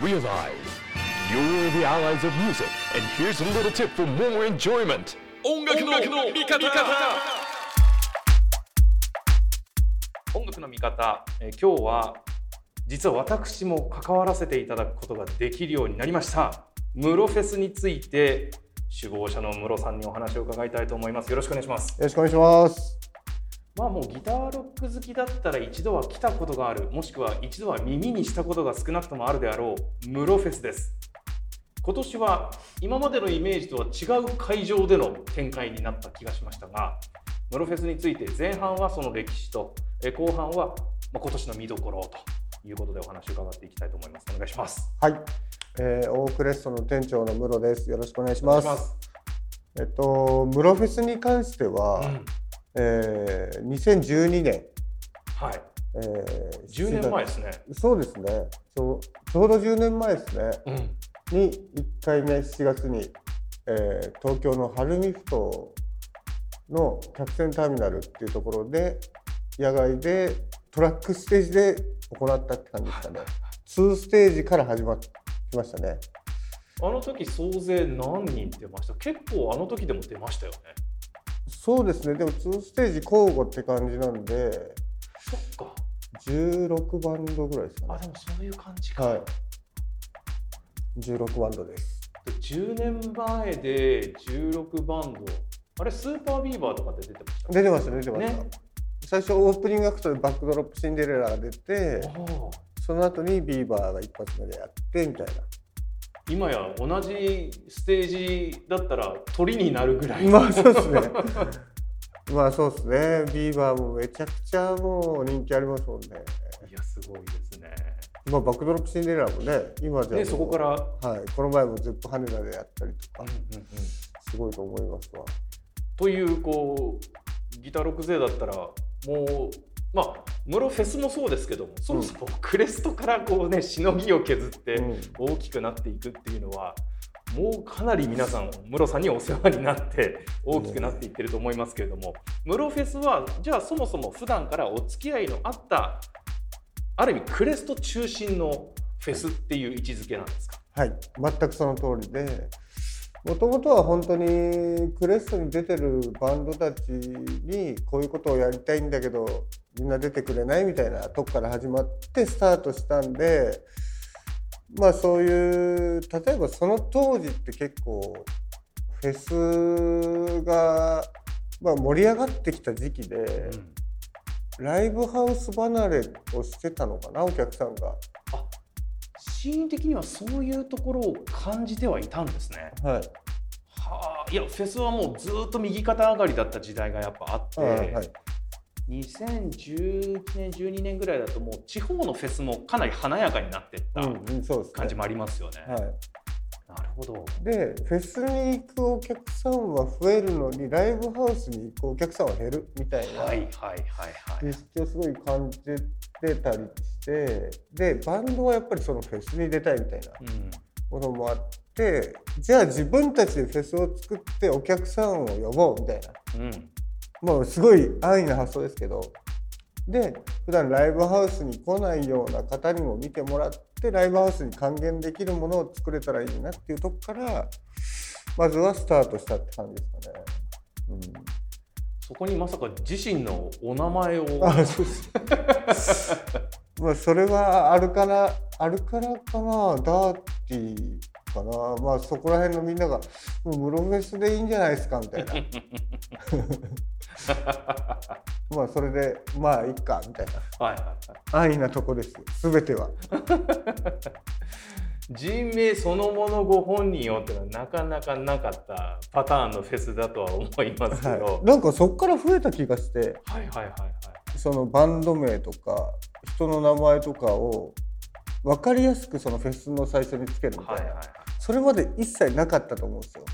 Realize you're the allies of music, and here's a little tip for more enjoyment. 音楽の味方音楽の見方、えー今日は実は私も関わらせていただくことができるようになりましたムロフェスについて首謀者のムロさんにお話を伺いたいと思います。よろしくお願いします。よろしくお願いします。まあもうギターロック好きだったら一度は来たことがある。もしくは一度は耳にしたことが少なくともあるであろう。ムロフェスです。今年は今までのイメージとは違う会場での展開になった気がしましたがムロフェスについて前半はその歴史とえ後半はまあ今年の見どころということでお話を伺っていきたいと思います。お願いします。はい、えー、オークレストの店長のムロです。よろしくお願いします。お願いします。えっとムロフェスに関しては、うんえー、2012年、はいえー、10年前ですねそうですね。ちょうちょうど10年前ですね。うんに1回目7月に、えー、東京の晴海ふ頭の客船ターミナルっていうところで野外でトラックステージで行ったって感じですかね。2ステージから始まってきましたね。あの時総勢何人出ました？結構あの時でも出ましたよねそうですね。でも2ステージ交互って感じなんでそっか16バンドぐらいですかねあで。もそういう感じか、はい。16バンドです。10年前で16バンドあれスーパービーバーとかで出てました？出てました出てました。ね最初オープニングアクトでバックドロップシンデレラが出て。その後にビーバーが一発目でやってみたいな。今や同じステージだったらトリになるぐらいまあそうですね。まあそうですね。ビーバーもめちゃくちゃもう人気ありますもんね。いやすごいですねまあバックドロップシンデレラもね、今じゃそこから、はい、この前もゼップ羽田でやったりとかうん、うんうんすごいと思いますわ。というこうギターロック勢だったらもうまあムロフェスもそうですけどもそもそもクレストからこうねしのぎを削ってうん。大きくなっていくっていうのはもうかなり皆さんムロさんにお世話になって大きくなっていってると思いますけれどもムロフェスはじゃあそもそも普段からお付き合いのあったある意味クレスト中心のフェスっていう位置づけなんですか？はい、全くその通りで、もともとは本当にクレストに出てるバンドたちにこういうことをやりたいんだけどみんな出てくれないみたいなとこから始まってスタートしたんでまあそういう例えばその当時って結構フェスが、まあ、盛り上がってきた時期で、ライブハウス離れをしてたのかなお客さんが。シーン的にはそういうところを感じてはいたんですね。はいはあ、いやフェスはもうずっと右肩上がりだった時代がやっぱあって、はいはい2011年12年ぐらいだともう地方のフェスもかなり華やかになってった感じもありますよね。はいなるほど。でフェスに行くお客さんは増えるのにライブハウスに行くお客さんは減るみたいなはいはいはいはい。認識をすごい感じてたりしてでバンドはやっぱりそのフェスに出たいみたいなうんものもあってじゃあ自分たちでフェスを作ってお客さんを呼ぼうみたいなうんもうすごい安易な発想ですけどで普段ライブハウスに来ないような方にも見てもらってライブハウスに還元できるものを作れたらいいなっていうとこからまずはスタートしたって感じですかね。そこにまさか自身のお名前を。うん、あそうです。まあそれはあるからあるからかなダーティーかな。まあそこら辺のみんなが「もうムロフェスでいいんじゃないですか」みたいな。まあそれでまあいいかみたいな。はいはいはい。安易なとこです全ては。人名そのものご本人をっていうのはなかなかなかったパターンのフェスだとは思いますけど、はい、なんかそこから増えた気がしてはい、はいはいはい。そのバンド名とか人の名前とかを分かりやすくそのフェスの最初につけるみたいな、はいはいはいそれまで一切なかったと思うんですよ。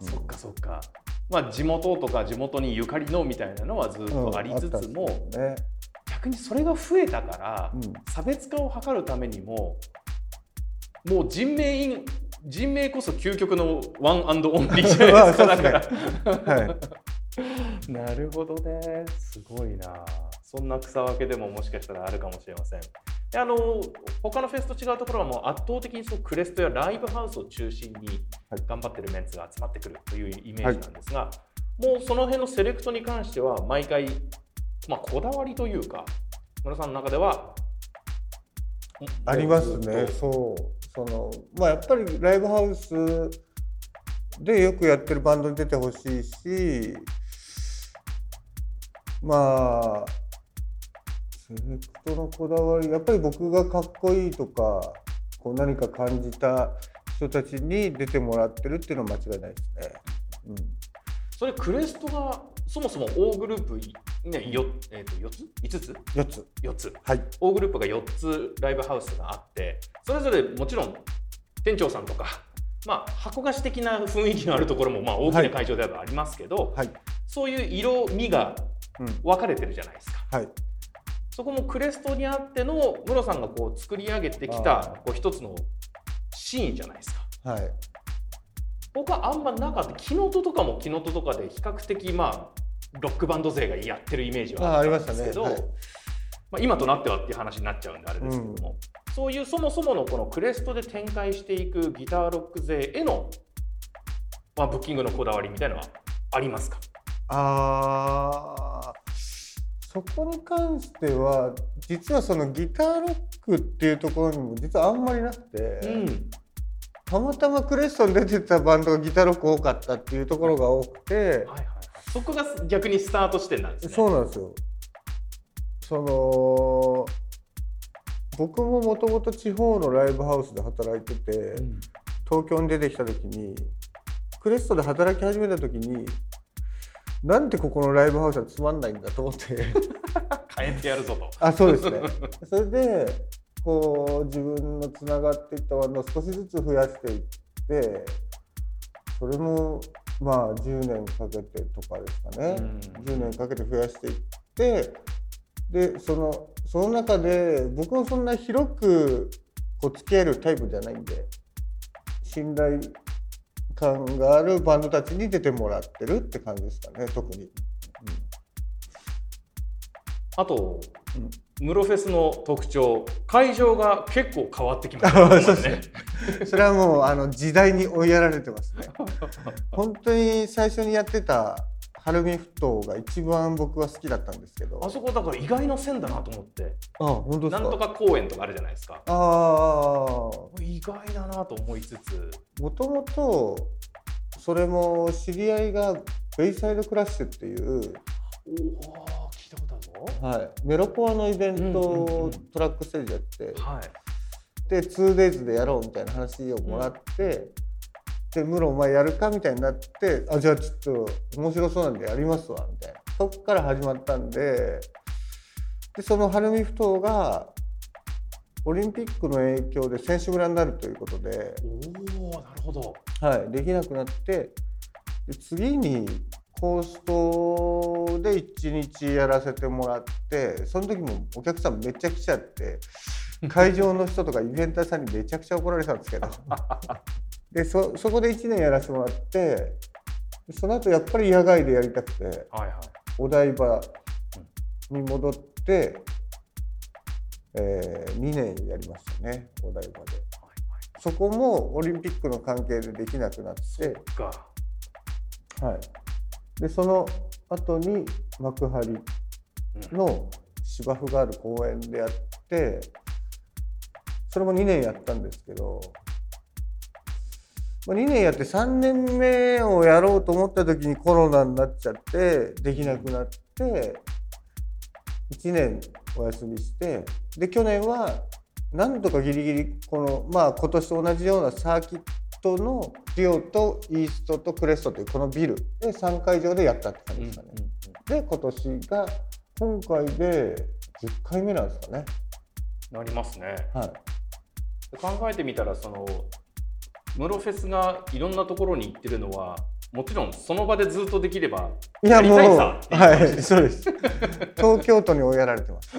そっかそっかまあ地元とか地元にゆかりのみたいなのはずっとありつつも、うんね逆にそれが増えたから、うん差別化を図るためにももう人メイン人メインこそ究極の one and only じゃないですか。だからはいなるほどね。すごいな。そんな草分けでももしかしたらあるかもしれません。であの他のフェスと違うところはもう圧倒的にそうクレストやライブハウスを中心にはい。頑張ってるメンツが集まってくるというイメージなんですが、もうその辺のセレクトに関しては毎回、まあ、こだわりというか村さんの中ではありますね。そう。そのまあやっぱりライブハウスでよくやってるバンドに出てほしいしまあセレクトのこだわりやっぱり僕がかっこいいとかこう何か感じた人たちに出てもらってるっていうのは間違いないですね。うん。それクレストがそもそも O グループ、ねよえー、と4つ ?5 つ？4つ ?4 つ。はい。O グループが4つライブハウスがあってそれぞれもちろん店長さんとか、まあ、箱菓子的な雰囲気のあるところも、まあ、大きな会場ではありますけど、はい。そういう色味がうん。分かれてるじゃないですか。はいそこもクレストにあってのムロさんがこう作り上げてきあたーこう一つのシーンじゃないですか。はい。僕はあんまなかった。キノトとかもキノトとかで比較的まあロックバンド勢がやってるイメージはあったんですけどましたね。まあ、今となってはっていう話になっちゃうんであれですけども、そういうそもそものこのクレストで展開していくギターロック勢への、まあ、ブッキングのこだわりみたいなのはありますか？あーそこに関しては実はそのギターロックっていうところにも実はあんまりなくて、うんたまたまクレストに出てたバンドがギターロック多かったっていうところが多くて、はいはいはい、そこが逆にスタート視点なんですね。そうなんですよ。その僕ももともと地方のライブハウスで働いてて、うん東京に出てきた時にクレストで働き始めた時になんでここのライブハウスはつまんないんだと思って。変えてやるぞと。あそうですね。それでこう自分のつながっていったバンドを少しずつ増やしていってそれもまあ10年かけてとかですかね、うん。10年かけて増やしていってでそのその中で僕もそんな広くこう付き合えるタイプじゃないんで信頼感があるバンドたちに出てもらってるって感じですかね特に。あと、うん。ムロフェスの特徴会場が結構変わってきました ね。それはもうあの時代に追いやられてますね。本当に最初にやってた晴海ふ頭が一番僕は好きだったんですけど。あそこだから意外な線だなと思って。あ本当ですか？なんとか公園とかあるじゃないですか。ああ意外だなと思いつつ。もともとそれも知り合いがベイサイドクラッシュっていう、おお聞いたことあるぞ。はい、メロコアのイベントトラックステージやって、はい。で 2days でやろうみたいな話をもらって、で「ムロお前やるか?」みたいになって「あじゃあちょっと面白そうなんでやりますわ」みたいな。そっから始まったんででその晴海ふ頭がオリンピックの影響で選手村になるということで、おおなるほど。はい、できなくなってで次にコーストで1日やらせてもらってその時もお客さんめっちゃ来ちゃって 会場の人とかイベンターさんにめちゃくちゃ怒られたんですけどでそそこで1年やらせてもらってその後やっぱり野外でやりたくてはいはい。お台場に戻って、え2年やりましたねお台場で。そこもオリンピックの関係でできなくなって、か。はい、でその後に幕張の芝生がある公園でやってそれも2年やったんですけど、まあ、2年やって3年目をやろうと思った時にコロナになっちゃってできなくなって1年お休みしてで去年はなんとかギリギリこのまあ今年と同じようなサーキットのリオとイーストとクレストというこのビルで3会場でやったって感じですかね。で今年が今回で10回目なんですかね。なりますねはい。考えてみたらそのムロフェスがいろんなところに行ってるのはもちろんその場でずっとできればいやもうはいそうです。東京都に追いやられてます。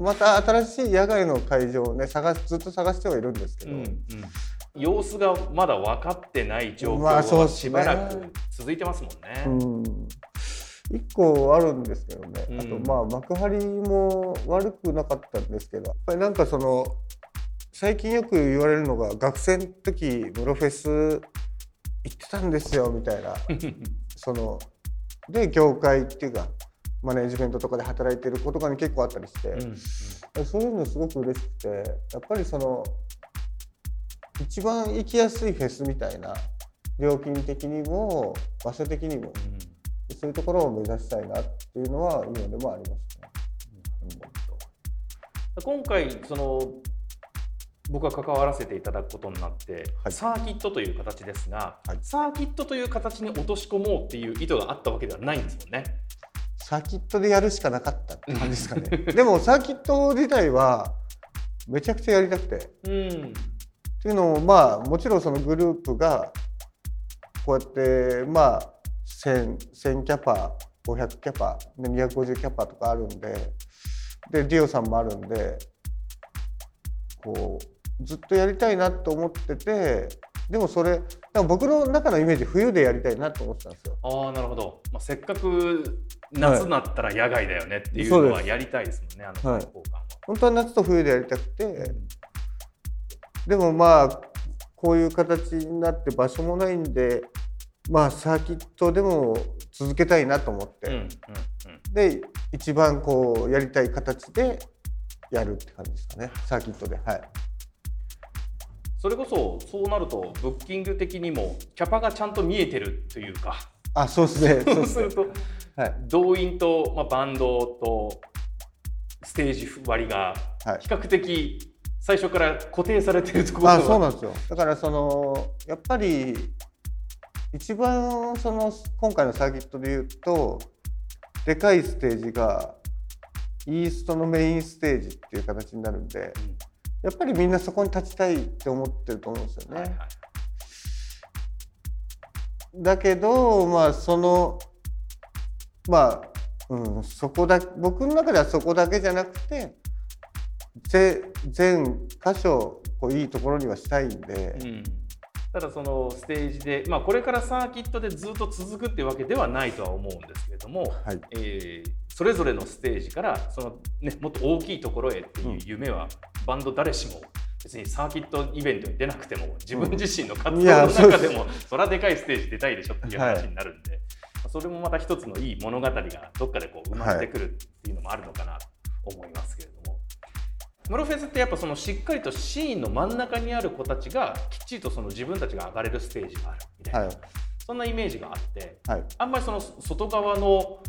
また新しい野外の会場をね探しずっと探してはいるんですけど、うんうん。様子がまだ分かってない状況はしばらく続いてますもんね。うん。1個あるんですけどね、うん。あとまあ幕張も悪くなかったんですけどやっぱりなんかその最近よく言われるのが学生の時ムロフェス行ってたんですよみたいな。そので業界っていうかマネジメントとかで働いてる子とかに結構あったりして、うんそういうのすごく嬉しくてやっぱりその一番行きやすいフェスみたいな料金的にも場所的にもそういうところを目指したいなっていうのは今でもありますね。今回その僕が関わらせていただくことになって、はいサーキットという形ですが、はいサーキットという形に落とし込もうっていう意図があったわけではないんですもんね。サーキットでやるしかなかったって感じですかね。でもサーキット自体はめちゃくちゃやりたくて。っうんていうのもまあもちろんそのグループがこうやってまあ 1000, 1000キャパ500キャパで250キャパとかあるんででディオさんもあるんでこうずっとやりたいなと思っててでもそれ僕の中のイメージ冬でやりたいなと思ってたんですよ。ああなるほど、まあ、せっかく夏になったら野外だよねっていうのはやりたいですもんねあのはい。開放感は。本当は夏と冬でやりたくて。でもまあこういう形になって場所もないんでまあサーキットでも続けたいなと思って、うんうんうん。で一番こうやりたい形でやるって感じですかねサーキットで。はいそれこそそうなるとブッキング的にもキャパがちゃんと見えてるというか。あそうですね そうするとはい。動員と、まあ、バンドとステージ割りがはい。比較的最初から固定されてるところ。あそうななんですよ。だからそのやっぱり一番その今回のサーキットで言うとでかいステージがイーストのメインステージっていう形になるんでやっぱりみんなそこに立ちたいって思ってると思うんですよね。はいはい。だけどまあそのまあ、うん、そこだ僕の中ではそこだけじゃなくてぜ全箇所こういいところにはしたいんで、うん。ただそのステージで、まあ、これからサーキットでずっと続くっていうわけではないとは思うんですけれども、はい。えーそれぞれのステージからその、ね、もっと大きいところへっていう夢は、バンド誰しも別にサーキットイベントに出なくても自分自身の活動の中でも、そらでかいステージ出たいでしょっていう話になるんで、まあそれもまた一つのいい物語がどっかでこう生まれてくるっていうのもあるのかなと思いますけれども。ムロフェスってやっぱそのしっかりとシーンの真ん中にある子たちがきっちりとその自分たちが上がれるステージがあるみたいな、はい。そんなイメージがあってはい。あんまりその外側の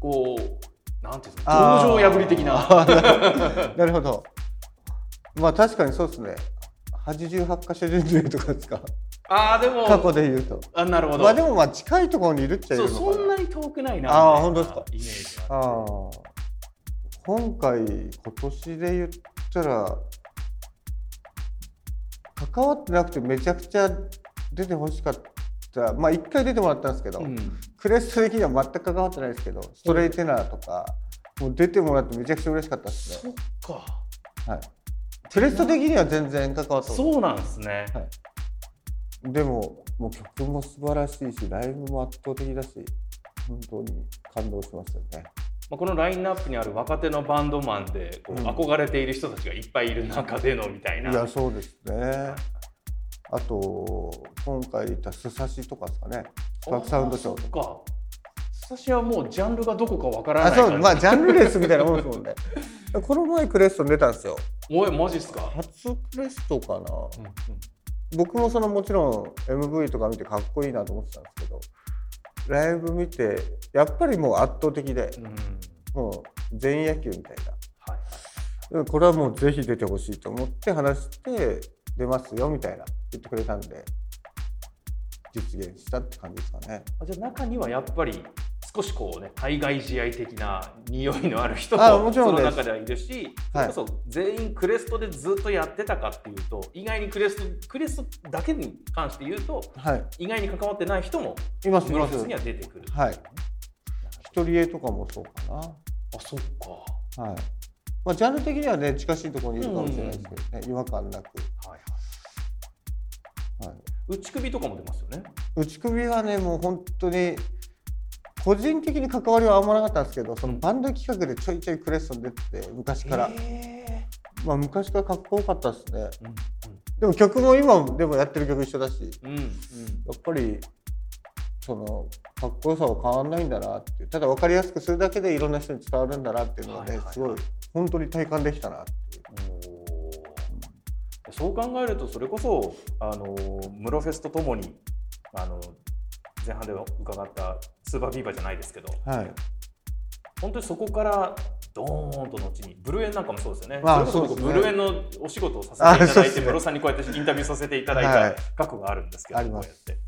こうなんていうんですか道場破り的な。なるほどまあ確かにそうですね。88箇所巡礼とかですか？ああでも過去で言うと。あなるほど、まあでもまあ近いところにいるっちゃいるのかな。そんなに遠くないなあーみたいな本当ですか？イメージがああ今回今年で言ったら関わってなくてめちゃくちゃ出てほしかった。まあ一回出てもらったんですけど、うん。クレスト的には全く関わってないですけどストレイテナーとかもう出てもらってめちゃくちゃ嬉しかったですそねっか。はいクレスト的には全然関わったことそうなんですね、はい、でももう曲も素晴らしいしライブも圧倒的だし本当に感動しますよね。まあ、このラインナップにある若手のバンドマンでこううん。憧れている人たちがいっぱいいる中でのみたいな、いやそうですね。あと今回言ったスサシとかですかね。スパークサウンドショーあそっか。私はもうジャンルがどこかわからあない感じ。そうまあジャンルレスみたいなもんですもんね。この前クレストン出たんですよおいマジっすか、初クレストかな。うん僕もそのもちろん MV とか見てかっこいいなと思ってたんですけどライブ見てやっぱりもう圧倒的でうん。うんもう全員野球みたいな。はいうんこれはもうぜひ出てほしいと思って話して出ますよみたいな言ってくれたんで実現したって感じですかね。あじゃあ中にはやっぱり少しこうね対外試合的な匂いのある人あもその中ではいるし、それこそ全員クレストでずっとやってたかっていうと意外にクレストクレストだけに関して言うとはい。意外に関わってない人もいますいますムロフェス。には出てくる。はい。一人絵とかもそうかあそっか。な。はい。まあジャンル的にはね近しいところにいるかもしれないですけどね、違和感なく。はいはい。内首とかも出ますよね。内首はねもう本当に個人的に関わりはあんまなかったんですけどそのバンド企画でちょいちょいクレストン出てて昔から、えまあ昔からかっこよかったですね。ーでも曲も今でもやってる曲一緒だしうんうん。うんやっぱりそのかっこよさは変わんないんだなっていう。ただ分かりやすくするだけでいろんな人に伝わるんだなっていうのはね、はいはいはい。すごい本当に体感できたなっていう。そう考えるとそれこそあのムロフェスとともにあの前半で伺ったスーパービーバーじゃないですけどはい。本当にそこからドーンと後にブルーエンなんかもそうですよね。あそれこそブルーエンのお仕事をさせていただいて、ねムロさんにこうやってインタビューさせていただいはいた過去があるんですけど、あります。こうやって。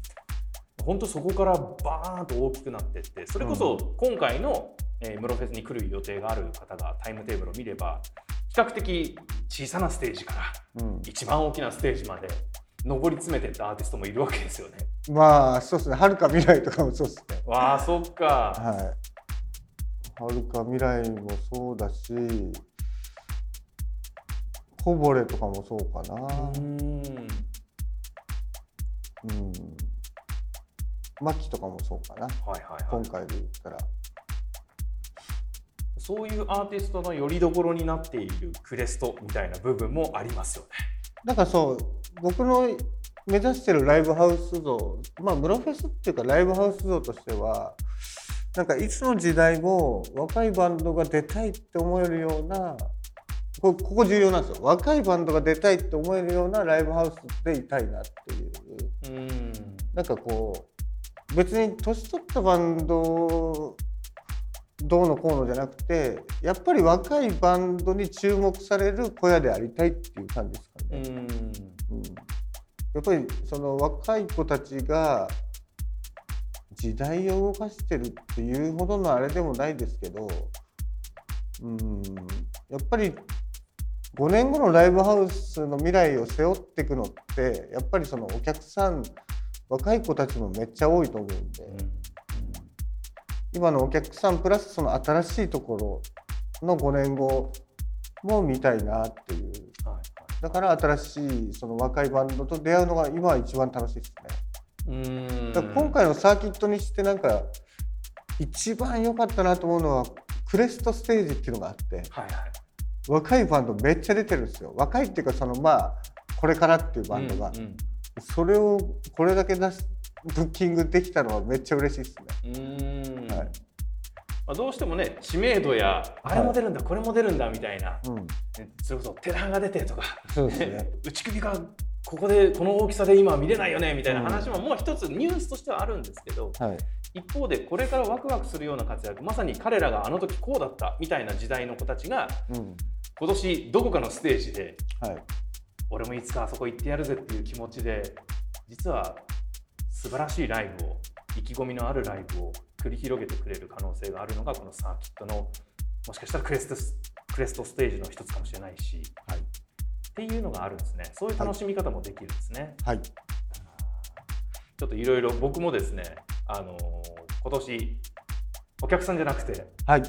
本当そこからバーンと大きくなっていって、それこそ今回の、えームロフェスに来る予定がある方がタイムテーブルを見れば、比較的小さなステージからうん、一番大きなステージまで上り詰めてたアーティストもいるわけですよね。まあそうですねはるか未来とかもそうですねわあ、そっか。はいはるか未来もそうだしこぼれとかもそうかなうーん。うんマキとかもそうかなはいはいはい今。回で言ったらそういうアーティストの拠り所になっているクレストみたいな部分もありますよね。なんかそう僕の目指してるライブハウス像まあムロフェスっていうかライブハウス像としてはなんかいつの時代も若いバンドが出たいって思えるようなこここ重要なんですよ若いバンドが出たいって思えるようなライブハウスでいたいなっていううん。なんかこう別に年取ったバンドどうのこうのじゃなくてやっぱり若いバンドに注目される小屋でありたいっていう感じですかね。うん。うん。やっぱりその若い子たちが時代を動かしてるっていうほどのあれでもないですけど、うん、やっぱり5年後のライブハウスの未来を背負っていくのってやっぱりそのお客さん若い子たちもめっちゃ多いと思うんで、今のお客さんプラスその新しいところの5年後も見たいなっていう。はいだから新しいその若いバンドと出会うのが今は一番楽しいですね。うん。今回のサーキットにしてなんか一番良かったなと思うのはクレストステージっていうのがあってはいはい。若いバンドめっちゃ出てるんですよ。若いっていうかそのまあこれからっていうバンドが、うんそれをこれだけ出すブッキングできたのはめっちゃ嬉しいですね。うん。うんはいまあ、どうしてもね知名度やあれも出るんだ、これも出るんだみたいな、うん、ねそれこそテラが出てとか、そうですね。打ち首がここでこの大きさで今は見れないよねみたいな話ももう一つニュースとしてはあるんですけど、はい。一方でこれからワクワクするような活躍まさに彼らがあの時こうだったみたいな時代の子たちがうん。今年どこかのステージではい。俺もいつかあそこ行ってやるぜっていう気持ちで実は素晴らしいライブを意気込みのあるライブを繰り広げてくれる可能性があるのがこのサーキットのもしかしたらクレストスクレストステージの一つかもしれないし、はいっていうのがあるんですねそういう楽しみ方もできるんですね、はい。ちょっといろいろ僕もですねあのー今年お客さんじゃなくて、はい。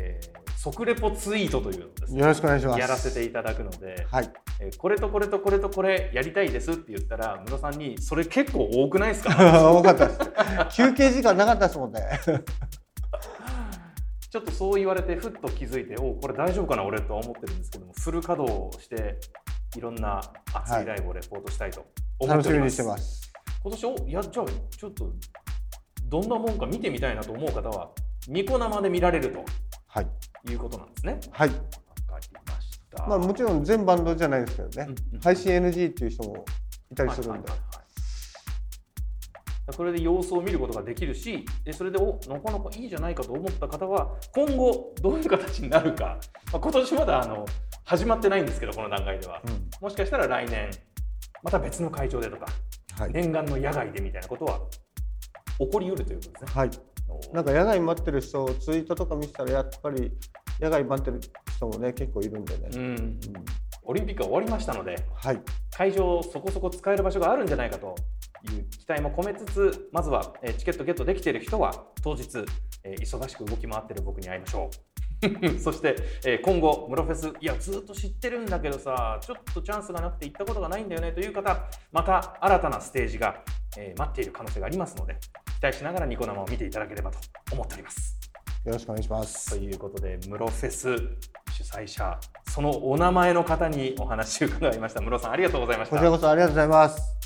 えー即レポツイートというのをですねよろしくお願いします。やらせていただくので、はい。えーこれとこれとこれとこれやりたいですって言ったらムロさんにそれ結構多くないですか？多かったです。休憩時間なかったですもんね。ちょっとそう言われてふっと気づいておこれ大丈夫かな俺とは思ってるんですけどもフル稼働していろんな熱いライブをレポートしたいと思っております,、楽しみにしてます。今年おいやじゃあちょっとどんなもんか見てみたいなと思う方はニコ生で見られるはい。ということなんですね。はい。わかりました。まあもちろん全バンドじゃないですけどね、うんうん配信 NG っていう人もいたりするんで、はいはいはいはいそれで様子を見ることができるしでそれでおなかなかいいじゃないかと思った方は今後どういう形になるか、まあ、今年まだあの始まってないんですけどこの段階では、うん。もしかしたら来年また別の会場でとかはい、念願の野外でみたいなことは起こりうるということですね。はい、なんか野外待ってる人ツイートとか見てたらやっぱり野外待ってる人もね結構いるんでね、うん。うん。オリンピックが終わりましたのではい。会場そこそこ使える場所があるんじゃないかという期待も込めつつまずはえーチケットゲットできている人は当日、えー忙しく動き回っている僕に会いましょう そして、えー今後ムロフェスいやずっと知ってるんだけどさちょっとチャンスがなくて行ったことがないんだよねという方また新たなステージがえー待っている可能性がありますので期待しながらニコ生を見ていただければと思っております。よろしくお願いしまとす。いうことでムロフェス主催者そのお名前の方にお話を伺いました。ムロさんありがとうございましたこちら。こそありがとうございます。